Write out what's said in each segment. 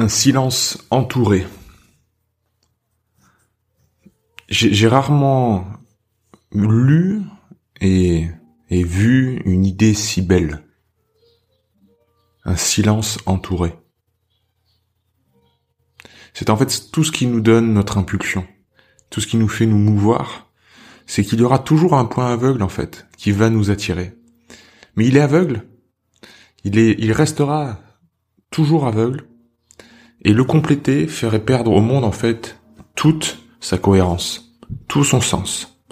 Un silence entouré. J'ai rarement lu et, vu une idée si belle. Un silence entouré. C'est en fait tout ce qui nous donne notre impulsion, tout ce qui nous fait nous mouvoir, c'est qu'il y aura toujours un point aveugle en fait qui va nous attirer. Mais il est aveugle. Il restera toujours aveugle et le compléter ferait perdre au monde en fait toute sa cohérence, tout son sens.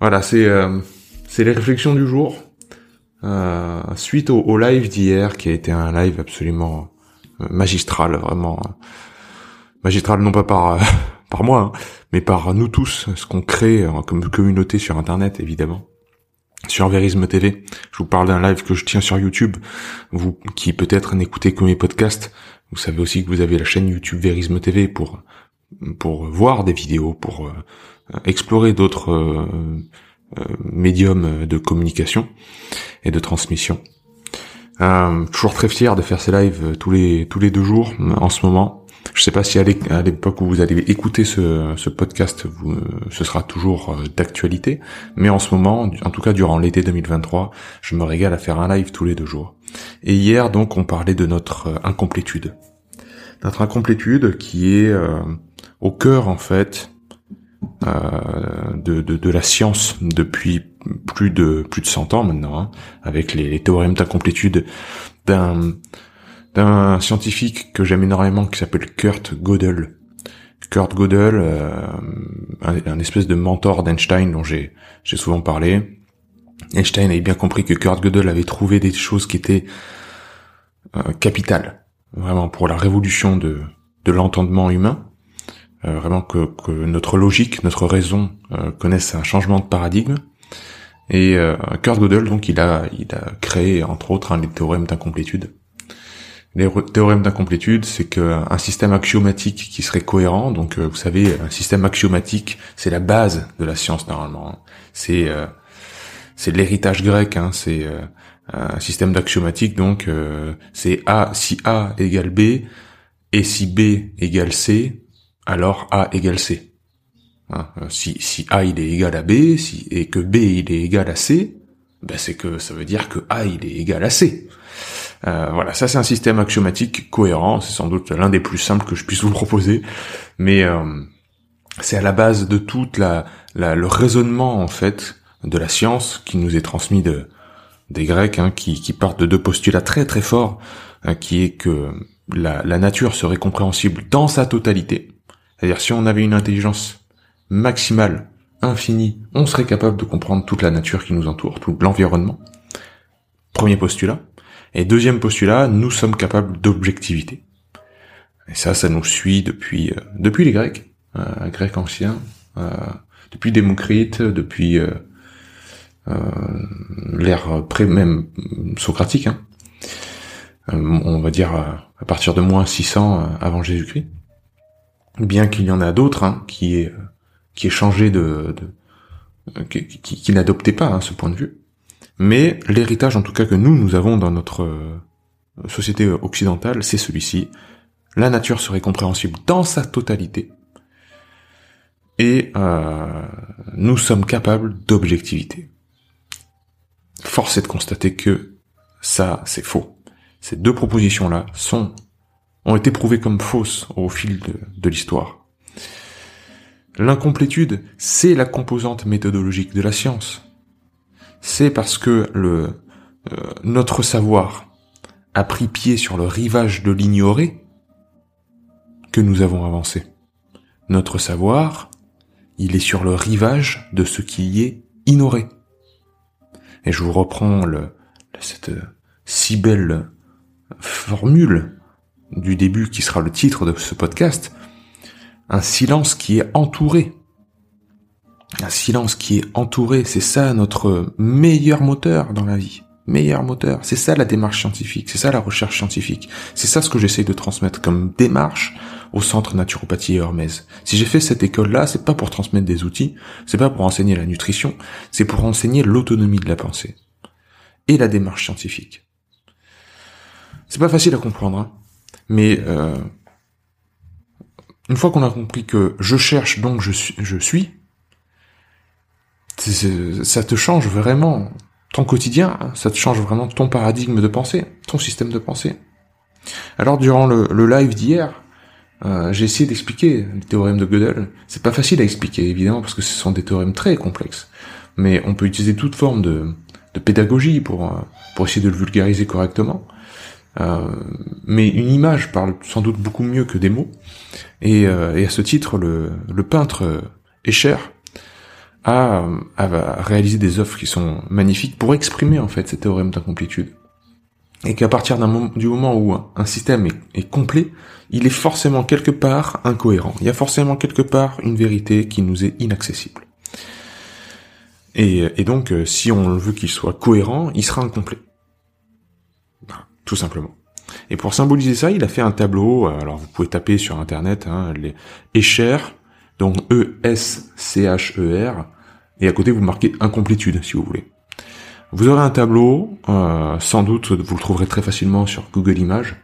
Voilà, c'est euh, c'est les réflexions du jour euh, suite au, live d'hier qui a été un live absolument euh, magistral, vraiment euh, magistral non pas par euh, par moi, hein, mais par nous tous, ce qu'on crée comme communauté sur Internet évidemment sur Verisme TV. Je vous parle d'un live que je tiens sur YouTube. Vous qui peut-être n'écoutez que mes podcasts, vous savez aussi que vous avez la chaîne YouTube Verisme TV pour pour voir des vidéos, pour euh, explorer d'autres euh, euh, médiums de communication et de transmission. Euh, toujours très fier de faire ces lives tous les tous les deux jours en ce moment. Je sais pas si à l'é- à l'époque où vous allez écouter ce, ce podcast, ce sera toujours d'actualité, mais en ce moment, en tout cas durant l'été 2023, je me régale à faire un live tous les deux jours. Et hier donc, on parlait de notre euh, incomplétude, notre incomplétude qui est euh, au cœur en fait euh, de, de, de la science depuis plus de plus de 100 ans maintenant, hein, avec les, les théorèmes d'incomplétude d'un d'un scientifique que j'aime énormément qui s'appelle Kurt Gödel. Kurt Gödel, euh, un, un espèce de mentor d'Einstein dont j'ai j'ai souvent parlé. Einstein avait bien compris que Kurt Gödel avait trouvé des choses qui étaient euh, capitales, vraiment pour la révolution de de l'entendement humain. Euh, vraiment que, que notre logique, notre raison euh, connaissent un changement de paradigme. Et euh, Kurt Gödel, donc, il a, il a créé, entre autres, un les théorèmes d'incomplétude. Les théorèmes d'incomplétude, c'est qu'un système axiomatique qui serait cohérent, donc euh, vous savez, un système axiomatique, c'est la base de la science normalement. hein. C'est l'héritage grec, hein, c'est euh, un système d'axiomatique, donc euh, c'est A si A égale B et si B égale C, alors A égale C. Hein, euh, si, si A il est égal à B, si, et que B il est égal à C, ben c'est que ça veut dire que A il est égal à C. Euh, voilà, ça c'est un système axiomatique cohérent, c'est sans doute l'un des plus simples que je puisse vous proposer, mais c'est à la base de toute la, la- le raisonnement en fait de la science qui nous est transmis de des Grecs, hein, qui, qui partent de deux postulats très très forts, hein, qui est que la, nature serait compréhensible dans sa totalité, c'est-à-dire si on avait une intelligence maximale, infinie, on serait capable de comprendre toute la nature qui nous entoure, tout l'environnement. Premier postulat. Et deuxième postulat, nous sommes capables d'objectivité. Et ça, ça nous suit depuis euh, depuis les Grecs, euh, Grecs anciens, euh, depuis Démocrite, depuis euh, l'ère pré même socratique, hein. Euh, on va dire euh, à partir de moins 600 euh, avant Jésus-Christ. Bien qu'il y en a d'autres hein, qui est qui est changé de, de euh, qui, qui, qui n'adoptaient pas hein, ce point de vue. Mais l'héritage, en tout cas, que nous, nous avons dans notre euh, société occidentale, c'est celui-ci. La nature serait compréhensible dans sa totalité. Et euh, nous sommes capables d'objectivité. Force est de constater que ça, c'est faux. Ces deux propositions-là sont ont été prouvées comme fausses au fil de, l'histoire. L'incomplétude, c'est la composante méthodologique de la science c'est parce que le euh, notre savoir a pris pied sur le rivage de l'ignoré que nous avons avancé. Notre savoir, il est sur le rivage de ce qui est ignoré. Et je vous reprends cette si belle formule du début qui sera le titre de ce podcast, un silence qui est entouré. Un silence qui est entouré, c'est ça notre meilleur moteur dans la vie. Meilleur moteur, c'est ça la démarche scientifique, c'est ça la recherche scientifique. C'est ça ce que j'essaye de transmettre comme démarche au centre naturopathie et Hermès. Si j'ai fait cette école-là, c'est pas pour transmettre des outils, c'est pas pour enseigner la nutrition, c'est pour enseigner l'autonomie de la pensée et la démarche scientifique. C'est pas facile à comprendre, hein, mais euh, une fois qu'on a compris que je cherche donc je suis, ça te change vraiment ton quotidien, hein, ça te change vraiment ton paradigme de pensée, ton système de pensée. Alors durant le, live d'hier, euh, j'ai essayé d'expliquer les théorèmes de Gödel. C'est pas facile à expliquer évidemment parce que ce sont des théorèmes très complexes, mais on peut utiliser toute forme de, de pédagogie pour euh, pour essayer de le vulgariser correctement. Euh, mais une image parle sans doute beaucoup mieux que des mots. Et, euh, et à ce titre, le, le peintre Escher a, a, réalisé des œuvres qui sont magnifiques pour exprimer en fait ces théorèmes d'incomplétude. Et qu'à partir d'un moment, du moment où un système est, complet, il est forcément quelque part incohérent. Il y a forcément quelque part une vérité qui nous est inaccessible. Et, et donc, si on veut qu'il soit cohérent, il sera incomplet tout simplement. Et pour symboliser ça, il a fait un tableau, euh, alors vous pouvez taper sur internet, hein, les Escher, donc E-S-C-H-E-R, et à côté vous marquez incomplétude si vous voulez. Vous aurez un tableau, euh, sans doute vous le trouverez très facilement sur Google Images.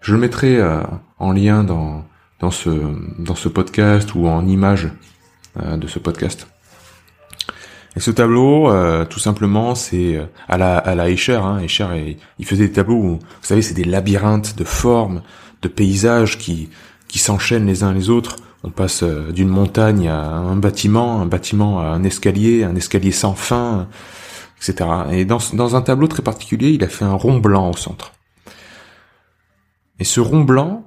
Je le mettrai euh, en lien dans, dans, ce, dans ce podcast ou en image de ce podcast. Et ce tableau, euh, tout simplement, c'est euh, à la à la Escher. Hein, Escher, il faisait des tableaux où, vous savez, c'est des labyrinthes de formes, de paysages qui qui s'enchaînent les uns les autres. On passe euh, d'une montagne à un bâtiment, un bâtiment à un escalier, un escalier sans fin, Et dans dans un tableau très particulier, il a fait un rond blanc au centre. Et ce rond blanc,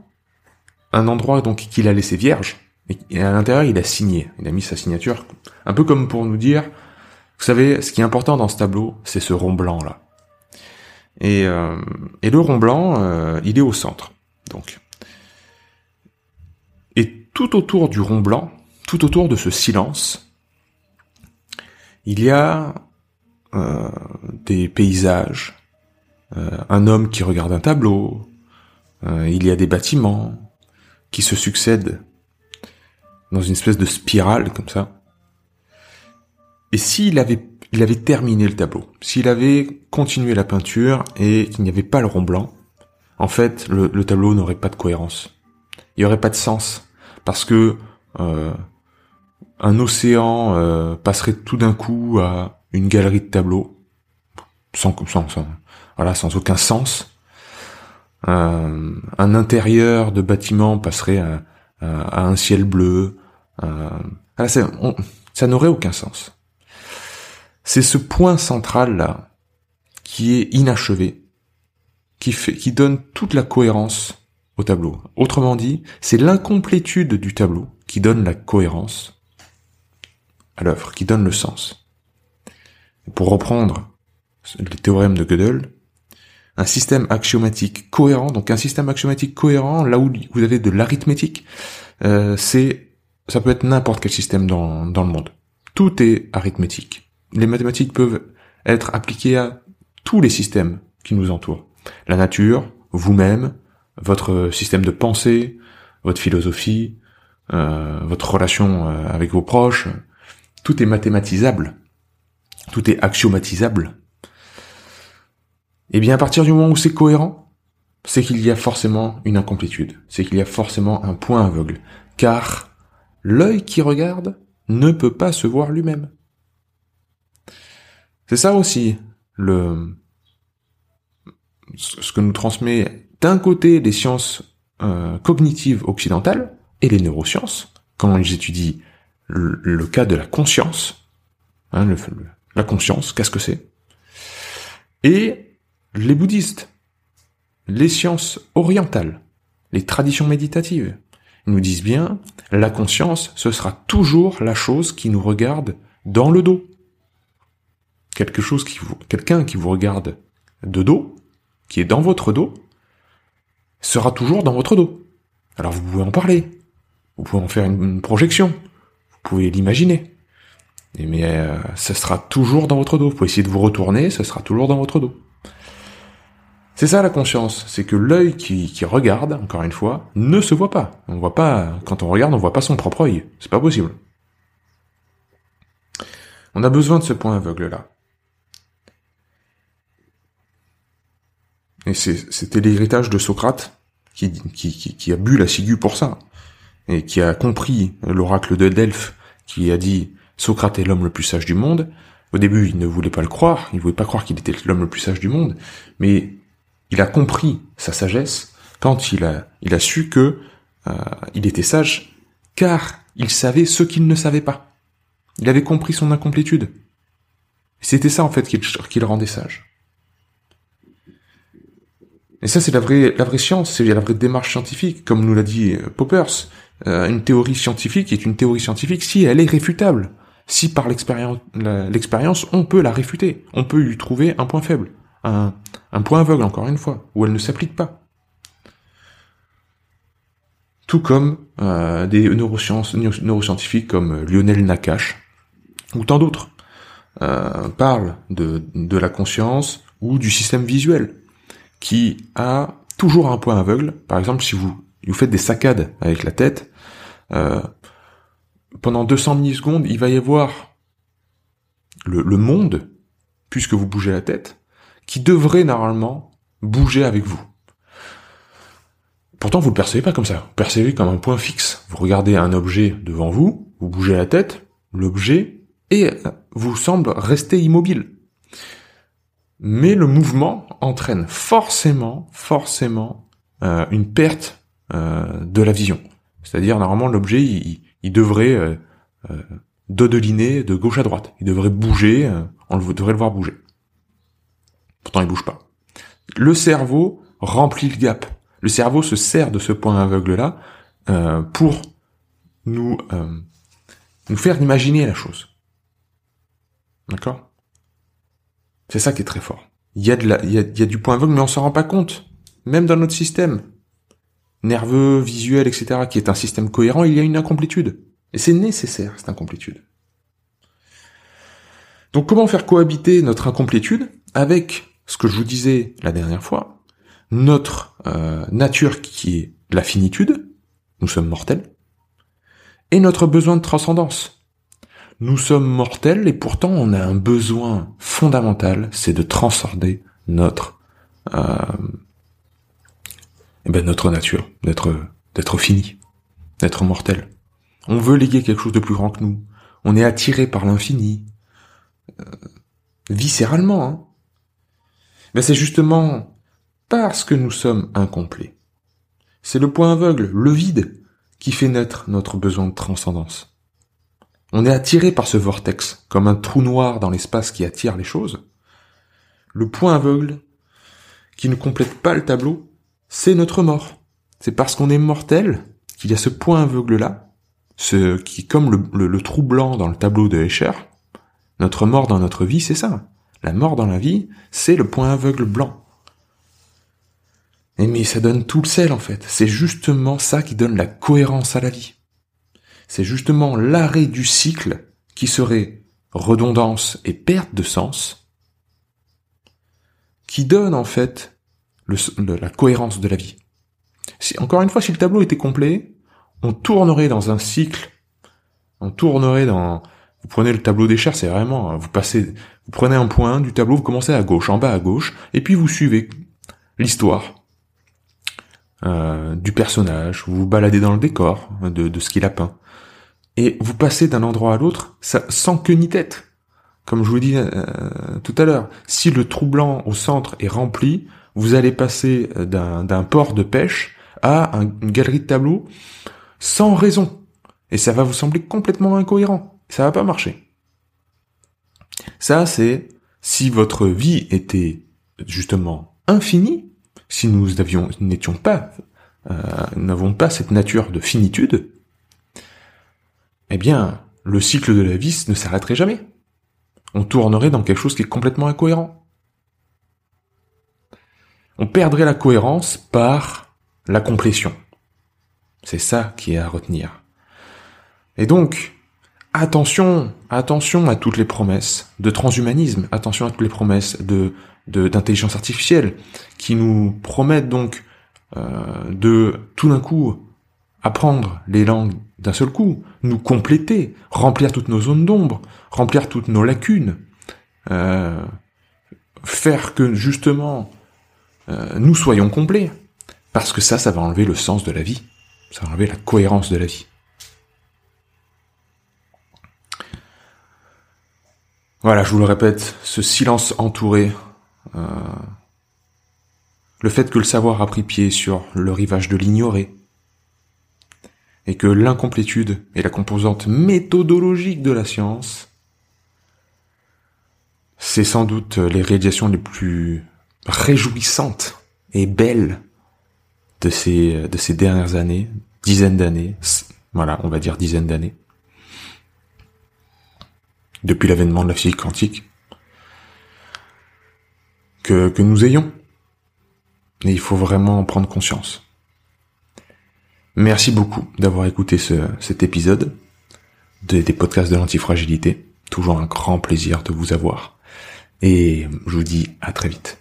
un endroit donc qu'il a laissé vierge, et à l'intérieur, il a signé, il a mis sa signature, un peu comme pour nous dire, vous savez, ce qui est important dans ce tableau, c'est ce rond blanc là. Et, euh, et le rond blanc, euh, il est au centre. Donc. Et tout autour du rond blanc, tout autour de ce silence, il y a euh, des paysages, un homme qui regarde un tableau, il y a des bâtiments qui se succèdent dans une espèce de spirale comme ça. Et s'il avait, il avait terminé le tableau, s'il avait continué la peinture et qu'il n'y avait pas le rond blanc, en fait, le, tableau n'aurait pas de cohérence. Il n'y aurait pas de sens. Parce que euh, un océan euh, passerait tout d'un coup à une galerie de tableaux, sans, sans, voilà, sans aucun sens. Euh, un intérieur de bâtiment passerait à, un ciel bleu. ça n'aurait aucun sens. C'est ce point central là qui est inachevé, qui qui donne toute la cohérence au tableau. Autrement dit, c'est l'incomplétude du tableau qui donne la cohérence à l'œuvre, qui donne le sens. Pour reprendre les théorèmes de Gödel, un système axiomatique cohérent, donc un système axiomatique cohérent, là où vous avez de l'arithmétique, euh, c'est, ça peut être n'importe quel système dans, dans le monde. Tout est arithmétique les mathématiques peuvent être appliquées à tous les systèmes qui nous entourent. La nature, vous-même, votre système de pensée, votre philosophie, euh, votre relation euh, avec vos proches, tout est mathématisable, tout est axiomatisable. Eh bien à partir du moment où c'est cohérent, c'est qu'il y a forcément une incomplétude, c'est qu'il y a forcément un point aveugle, car l'œil qui regarde ne peut pas se voir lui-même. C'est ça aussi le ce que nous transmet d'un côté les sciences euh, cognitives occidentales et les neurosciences quand ils étudient le, cas de la conscience, hein, la conscience, qu'est-ce que c'est? Et les bouddhistes, les sciences orientales, les traditions méditatives, nous disent bien, la conscience, ce sera toujours la chose qui nous regarde dans le dos. Quelque chose quelqu'un qui vous regarde de dos, qui est dans votre dos, sera toujours dans votre dos. Alors vous pouvez en parler, vous pouvez en faire une, projection, vous pouvez l'imaginer, mais euh, sera toujours dans votre dos. Vous pouvez essayer de vous retourner, ce sera toujours dans votre dos. C'est ça la conscience, c'est que l'œil qui, regarde, encore une fois, ne se voit pas. On voit pas, quand on regarde, on voit pas son propre œil. C'est pas possible. On a besoin de ce point aveugle là. Et c'était l'héritage de Socrate qui, qui, qui, a bu la ciguë pour ça. Et qui a compris l'oracle de Delphes qui a dit Socrate est l'homme le plus sage du monde. Au début, il ne voulait pas le croire, il voulait pas croire qu'il était l'homme le plus sage du monde, mais il a compris sa sagesse quand il a, il a su que euh, il était sage, car il savait ce qu'il ne savait pas. Il avait compris son incomplétude. C'était ça en fait qui, le rendait sage. Et ça c'est la vraie, la vraie science, c'est la vraie démarche scientifique, comme nous l'a dit euh, Poppers. Euh, une théorie scientifique est une théorie scientifique si elle est réfutable, si par l'expérience, on peut la réfuter, on peut lui trouver un point faible un, point aveugle, encore une fois, où elle ne s'applique pas. Tout comme euh, des neurosciences, neuroscientifiques comme Lionel Nakache ou tant d'autres euh, parlent de, de la conscience ou du système visuel qui a toujours un point aveugle. Par exemple, si vous, vous faites des saccades avec la tête, euh, pendant 200 millisecondes, il va y avoir le, monde, puisque vous bougez la tête, qui devrait normalement bouger avec vous. Pourtant, vous le percevez pas comme ça. Vous percevez comme un point fixe. Vous regardez un objet devant vous, vous bougez la tête, l'objet, et vous semble rester immobile. Mais le mouvement entraîne forcément, forcément, euh, une perte euh, de la vision. C'est-à-dire, normalement, l'objet, il, devrait euh, euh, dodeliner de gauche à droite. Il devrait bouger, on devrait le voir bouger. Pourtant, il bouge pas. Le cerveau remplit le gap. Le cerveau se sert de ce point aveugle-là euh, pour nous, euh, nous faire imaginer la chose. D'accord? C'est ça qui est très fort. Il y a du point aveugle, mais on s'en rend pas compte. Même dans notre système nerveux, visuel, etc., qui est un système cohérent, il y a une incomplétude. Et c'est nécessaire, cette incomplétude. Donc comment faire cohabiter notre incomplétude avec ce que je vous disais la dernière fois, notre euh, nature qui est la finitude, nous sommes mortels, et notre besoin de transcendance. Nous sommes mortels et pourtant on a un besoin fondamental, c'est de transcender notre euh, eh ben notre nature, d'être fini, d'être mortel. On veut léguer quelque chose de plus grand que nous. On est attiré par l'infini, euh, viscéralement. Hein. Mais c'est justement parce que nous sommes incomplets. C'est le point aveugle, le vide, qui fait naître notre besoin de transcendance. On est attiré par ce vortex, comme un trou noir dans l'espace qui attire les choses. Le point aveugle, qui ne complète pas le tableau, c'est notre mort. C'est parce qu'on est mortel qu'il y a ce point aveugle-là, ce qui, comme le, trou blanc dans le tableau de Escher, notre mort dans notre vie, c'est ça. La mort dans la vie, c'est le point aveugle blanc. Et mais ça donne tout le sel en fait. C'est justement ça qui donne la cohérence à la vie. C'est justement l'arrêt du cycle qui serait redondance et perte de sens qui donne en fait la cohérence de la vie. Si, encore une fois, si le tableau était complet, on tournerait dans un cycle, on tournerait dans, vous prenez le tableau des chairs, c'est vraiment, vous passez, vous prenez un point du tableau, vous commencez à gauche, en bas à gauche, et puis vous suivez l'histoire euh, du personnage, vous vous baladez dans le décor de, de ce qu'il a peint, et vous passez d'un endroit à l'autre sans queue ni tête. Comme je vous dis euh, tout à l'heure, si le trou blanc au centre est rempli, vous allez passer d'un port de pêche à une galerie de tableaux sans raison. Et ça va vous sembler complètement incohérent. Ça va pas marcher. Ça, c'est si votre vie était justement infinie, si nous n'étions pas, euh, n'avons pas cette nature de finitude, eh bien, le cycle de la vie ne s'arrêterait jamais. On tournerait dans quelque chose qui est complètement incohérent. On perdrait la cohérence par la complétion. C'est ça qui est à retenir. Et donc, attention, attention à toutes les promesses de transhumanisme, attention à toutes les promesses de d'intelligence artificielle qui nous promettent donc euh, de tout d'un coup apprendre les langues d'un seul coup, nous compléter, remplir toutes nos zones d'ombre, remplir toutes nos lacunes, euh, faire que justement euh, nous soyons complets, parce que ça, ça va enlever le sens de la vie, ça va enlever la cohérence de la vie. Voilà, je vous le répète, ce silence entouré, euh, le fait que le savoir a pris pied sur le rivage de l'ignoré, et que l'incomplétude est la composante méthodologique de la science, c'est sans doute les réalisations les plus réjouissantes et belles de ces, de ces dernières années, dizaines d'années, voilà, on va dire dizaines d'années, depuis l'avènement de la physique quantique, que, que nous ayons. Et il faut vraiment en prendre conscience. Merci beaucoup d'avoir écouté ce, cet épisode des podcasts de l'antifragilité. Toujours un grand plaisir de vous avoir. Et je vous dis à très vite.